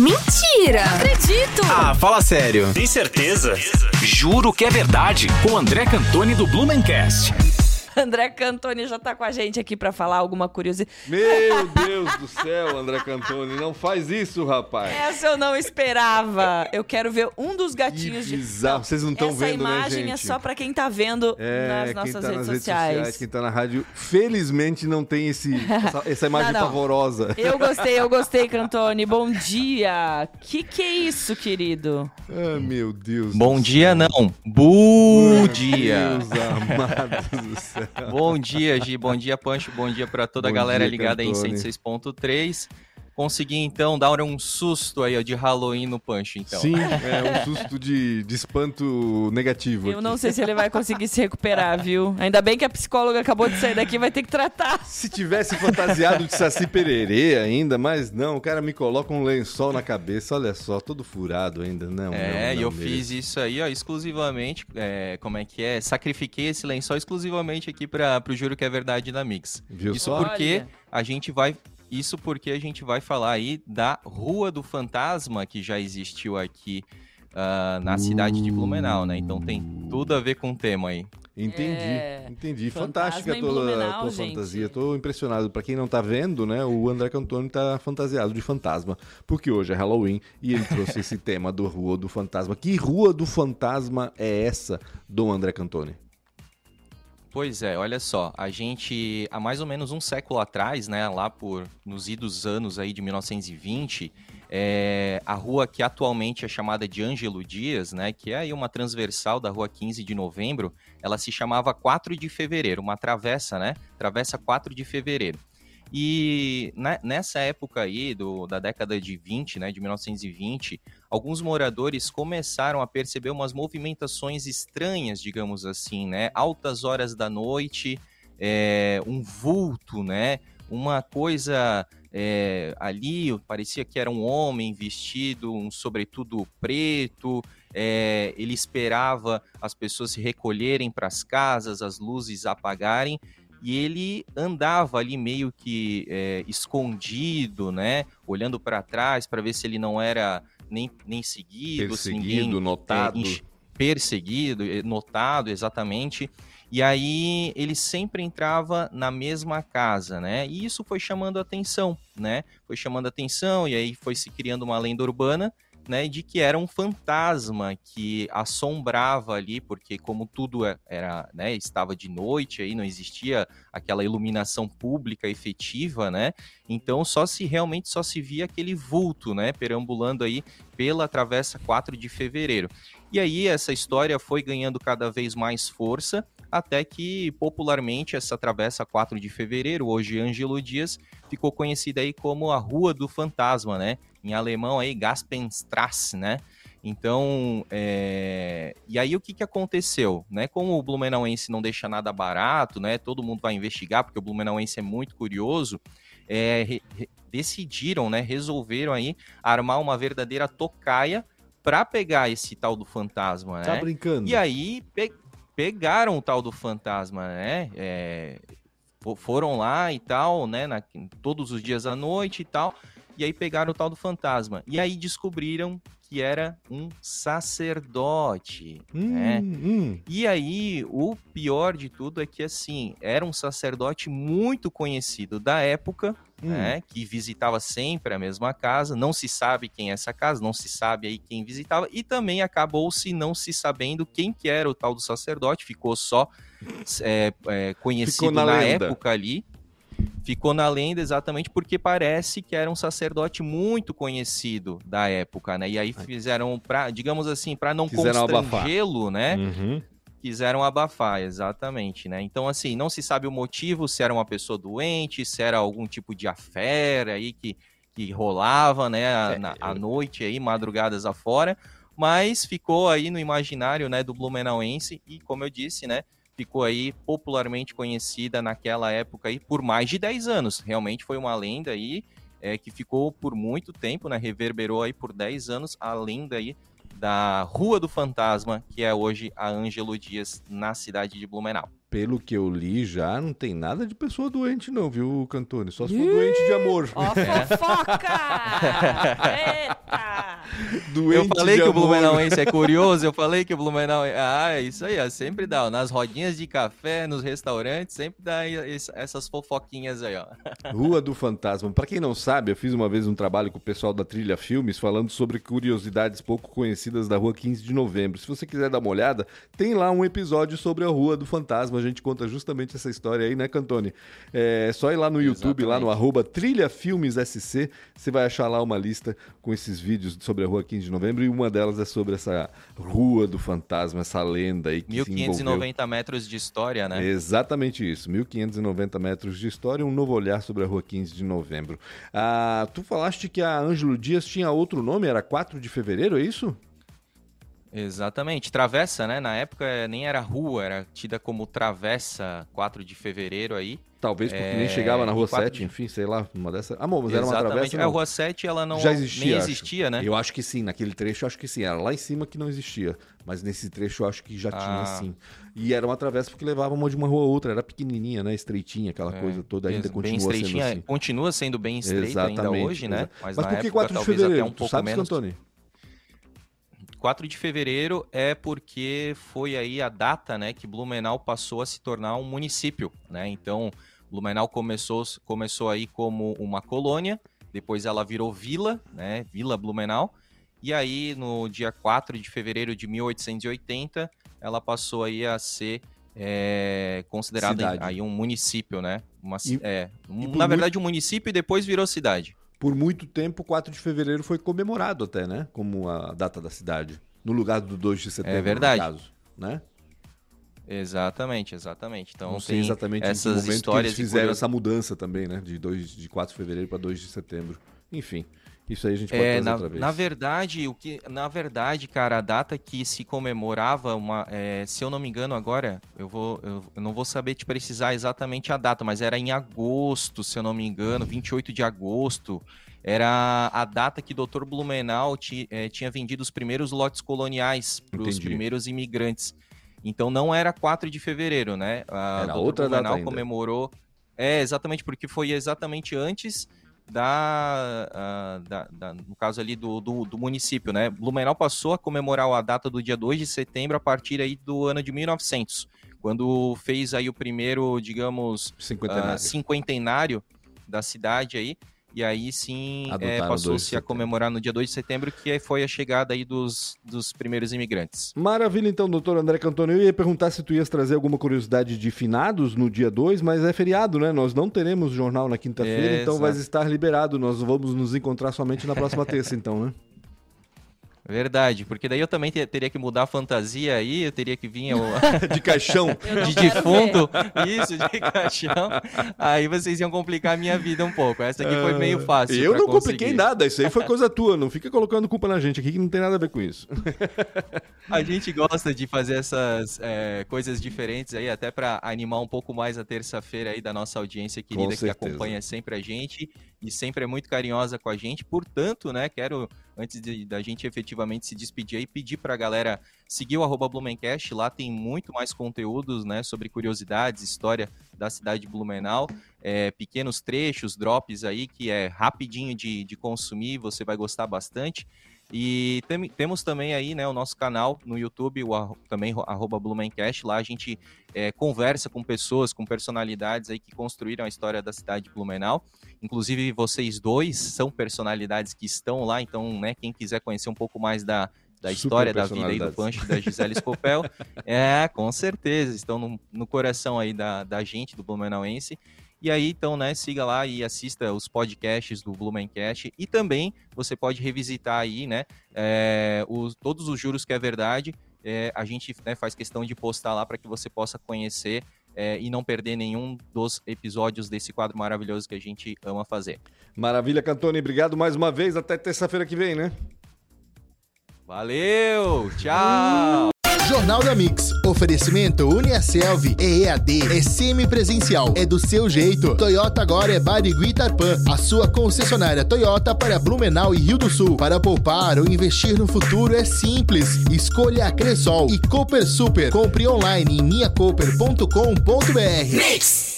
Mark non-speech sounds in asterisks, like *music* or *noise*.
Mentira! Não acredito! Ah, fala sério. Tem certeza? Juro que é verdade. Com André Cantoni do Blumencast. André Cantoni já tá com a gente aqui para falar alguma curiosidade. Meu Deus do céu, André Cantoni, não faz isso, rapaz. Essa eu não esperava. Eu quero ver um dos gatinhos que de. bizarro. Vocês não estão vendo, né, gente? Essa imagem é só para quem tá vendo é, nas nossas quem tá redes, nas sociais. redes sociais. Quem tá na rádio, felizmente não tem esse, essa, *laughs* essa imagem Não, não. pavorosa. Eu gostei, eu gostei, Cantoni. Bom dia. Que que é isso, querido? Ah, meu Deus. Bom do dia, céu. não. Bom Meu dia. Deus amado do céu. Bom dia, Gi. Bom dia, Pancho. Bom dia pra toda a Bom galera dia, ligada aí em Cantoni. 106.3. Consegui, então, dar um susto aí, ó, de Halloween no Pancho, então. Sim, *laughs* é um susto de, de espanto negativo. Eu aqui. não sei se ele vai conseguir se recuperar, viu? Ainda bem que a psicóloga acabou de sair daqui, vai ter que tratar. Se tivesse fantasiado de Saci Pererê ainda, mas não, o cara me coloca um lençol na cabeça, olha só, todo furado ainda, não. É, e eu mesmo. fiz isso aí, ó, exclusivamente, é, como é que é? Sacrifiquei esse lençol exclusivamente aqui para pro Juro que é Verdade da Mix. Viu Isso só? porque Olha. a gente vai isso porque a gente vai falar aí da Rua do Fantasma que já existiu aqui ah, na cidade de Blumenau, né? Então tem tudo a ver com o tema aí. Entendi, É, entendi. Fantástica a tua, Blumenau, tua fantasia. Tô impressionado. Pra quem não tá vendo, né, o André Cantoni tá fantasiado de fantasma. Porque hoje é Halloween e ele trouxe *laughs* esse tema do Rua do Fantasma. Que Rua do Fantasma é essa do André Cantoni? Pois é, olha só, a gente há mais ou menos um século atrás, né, lá por nos idos anos aí de 1920, é, a rua que atualmente é chamada de Ângelo Dias, né, que é aí uma transversal da rua 15 de novembro, ela se chamava 4 de fevereiro, uma travessa, né, travessa 4 de fevereiro. E ne- nessa época aí, do, da década de 20, né, de 1920, alguns moradores começaram a perceber umas movimentações estranhas, digamos assim, né? Altas horas da noite, é, um vulto, né? Uma coisa é, ali, parecia que era um homem vestido, um sobretudo preto. é, ele esperava as pessoas se recolherem para as casas, as luzes apagarem. E ele andava ali meio que é, escondido, né? Olhando para trás para ver se ele não era nem, nem seguido, se ninguém Perseguido, notado. é, perseguido, notado, exatamente. E aí ele sempre entrava na mesma casa, né? E isso foi chamando atenção, né? Foi chamando atenção e aí foi se criando uma lenda urbana, né? De que era um fantasma que assombrava ali, porque como tudo é- era, né? Estava de noite aí, não existia aquela iluminação pública efetiva, né? Então só se realmente só se via aquele vulto, né? Perambulando aí pela Travessa 4 de Fevereiro. E aí essa história foi ganhando cada vez mais força, até que popularmente essa Travessa 4 de Fevereiro, hoje Ângelo Dias, ficou conhecida aí como a Rua do Fantasma, né? Em alemão aí Gaspenstrasse, né? Então, é... e aí o que, que aconteceu, né? Como o Blumenauense não deixa nada barato, né? Todo mundo vai investigar, porque o Blumenauense é muito curioso, é, re- decidiram, né? Resolveram aí armar uma verdadeira tocaia para pegar esse tal do fantasma, Tá né? brincando? E aí pe- pegaram o tal do fantasma, né? É, fo- foram lá e tal, né? na- todos os dias à noite e tal. E aí pegaram o tal do fantasma. E aí descobriram que era um sacerdote, Hum, né? hum. E aí, o pior de tudo é que, assim, era um sacerdote muito conhecido da época, Hum. né? Que visitava sempre a mesma casa. Não se sabe quem é essa casa, não se sabe aí quem visitava. E também acabou-se não se sabendo quem que era o tal do sacerdote. Ficou só é, é, conhecido Ficou na na, época ali. Ficou na lenda exatamente porque parece que era um sacerdote muito conhecido da época, né? E aí fizeram digamos assim, para não abafar. constrangê-lo, né? Uhum. quiseram abafar, exatamente, né? Então, assim, não se sabe o motivo, se era uma pessoa doente, se era algum tipo de afera aí que, que rolava, né, na- à noite aí, madrugadas afora, mas ficou aí no imaginário, né, do Blumenauense e, como eu disse, né, ficou aí popularmente conhecida naquela época aí por mais de 10 anos. Realmente foi uma lenda aí é, que ficou por muito tempo, né, reverberou aí por 10 anos a lenda aí da Rua do Fantasma, que é hoje a Ângelo Dias, na cidade de Blumenau. Pelo que eu li já, não tem nada de pessoa doente não, viu, Cantone? Só se for doente de amor. Ó, fofoca! *laughs* Eita! *laughs* Doente eu falei que o amor. Blumenauense é curioso, eu falei que o Blumenau... Ah, é isso aí, ó, sempre dá. ó, Nas rodinhas de café, nos restaurantes, sempre dá es- essas fofoquinhas aí, ó. *laughs* Rua do Fantasma. Pra quem não sabe, eu fiz uma vez um trabalho com o pessoal da Trilha Filmes falando sobre curiosidades pouco conhecidas da Rua 15 de Novembro. Se você quiser dar uma olhada, tem lá um episódio sobre a Rua do Fantasma. A gente conta justamente essa história aí, né, Cantone? É só ir lá no YouTube, lá no Exatamente. arroba Trilha Filmes SC, você vai achar lá uma lista com esses vídeos sobre a Rua 15 de Novembro e uma delas é sobre essa Rua do Fantasma, essa lenda aí que se envolveu. 1590 metros de história, né? Exatamente isso, 1590 metros de história, um novo olhar sobre a rua 15 de novembro. Ah, tu falaste que a Ângelo Dias tinha outro nome, era 4 de fevereiro, é isso? Exatamente. Travessa, né? Na época eh, nem era rua, era tida como Travessa 4 de fevereiro aí. Talvez porque É, nem chegava na rua de quatro 7, de- enfim, sei lá, uma dessas. Ah, bom, mas era uma travessa, A não. Rua 7, ela não Já existia, nem acho. existia, né? Eu acho que sim, naquele trecho eu acho que sim. Era lá em cima que não existia. Mas nesse trecho eu acho que já tinha Ah. sim. E era uma travessa porque levava uma de uma rua a outra. Era pequenininha, né? Estreitinha, aquela É, coisa toda. Ainda bem continua sendo estreitinha, assim. Continua sendo bem estreita ainda hoje, né? Mas, Mas por que época, 4 de fevereiro? até um tu sabes, menos. Cantone? 4 de fevereiro é porque foi aí a data, né, que Blumenau passou a se tornar um município, né? Então, Blumenau começou, começou aí como uma colônia, depois ela virou vila, né, Vila Blumenau, e aí no dia 4 de fevereiro de 1880, ela passou aí a ser é, considerada Cidade. aí um município, né? Uma, E- é, um- na verdade um município e depois virou cidade. Por muito tempo, 4 de fevereiro foi comemorado até, né? Como a data da cidade. No lugar do 2 de setembro, É verdade. no caso. Né? Exatamente, exatamente. Então Não sei tem exatamente que essas momento que histórias eles e fizeram curios- essa mudança também, né? De, 2, de 4 de fevereiro para 2 de setembro. Enfim, isso aí a gente pode É, na, outra vez. na verdade, o que, na verdade, cara, a data que se comemorava uma, é, se eu não me engano agora, eu vou, eu, eu não vou saber te precisar exatamente a data, mas era em agosto, se eu não me engano, 28 de agosto. Era a data que Dr. Blumenau ti- é, tinha vendido os primeiros lotes coloniais para os primeiros imigrantes. Então não era 4 de fevereiro, né? A Era Dr. outra data Blumenau ainda. comemorou. É, exatamente, porque foi exatamente antes da, ah, da- da- no caso ali do, do, do município, né? Blumenau passou a comemorar a data do dia 2 de setembro a partir aí do ano de 1900, quando fez aí o primeiro, digamos, Cinquentenário. cinquentenário da cidade aí, e aí sim é, o 2 de passou-se a comemorar no dia 2 de setembro, que aí foi a chegada aí dos, dos primeiros imigrantes. Maravilha, então, doutor André Cantoni. Eu ia perguntar se tu ias trazer alguma curiosidade de finados no dia 2, mas é feriado, né? Nós não teremos jornal na quinta-feira, É, então exato. vai estar liberado. Nós vamos nos encontrar somente na próxima *laughs* terça, então, né? Verdade, porque daí eu também te- teria que mudar a fantasia aí, eu teria que vir *laughs* De caixão. *laughs* De defunto, isso, de caixão. Aí vocês iam complicar a minha vida um pouco. Essa aqui foi meio fácil. Eu não conseguir. compliquei nada, isso aí foi coisa tua. Não fica colocando culpa na gente aqui que não tem nada a ver com isso. *laughs* A gente gosta de fazer essas é, coisas diferentes aí, até para animar um pouco mais a terça-feira aí da nossa audiência querida que acompanha sempre a gente e sempre é muito carinhosa com a gente. Portanto, né, quero, antes de- da gente efetivamente se despedir aí, pedir pra galera seguir o arroba Blumencast. Lá tem muito mais conteúdos, né, sobre curiosidades, história da cidade de Blumenau. é, pequenos trechos, drops aí, que é rapidinho de, de consumir, você vai gostar bastante. E tem- temos também aí, né, o nosso canal no YouTube, o também ro- arroba Blumencast. Lá a gente é, conversa com pessoas, com personalidades aí que construíram a história da cidade de Blumenau. Inclusive vocês dois são personalidades que estão lá, então, né, quem quiser conhecer um pouco mais da, da história da vida aí do. Pancho da Gisele Scopel, *laughs* é, com certeza, estão no, no coração aí da, da gente, do Blumenauense. E aí, então, né, siga lá e assista os podcasts do Blumencast. E também você pode revisitar aí, né, é, os, todos os juros que é verdade. É, a gente né, faz questão de postar lá para que você possa conhecer é, e não perder nenhum dos episódios desse quadro maravilhoso que a gente ama fazer. Maravilha, Cantoni. Obrigado mais uma vez. Até terça-feira que vem, né? Valeu! Tchau! Jornal da Mix. Oferecimento Uniaselv. EAD. É semipresencial. É do seu jeito. Toyota agora é Barigui Tarpan. A sua concessionária Toyota para Blumenau e Rio do Sul. Para poupar ou investir no futuro é simples. Escolha a Cressol e Cooper Super. Compre online em minhacooper.com.br. Mix.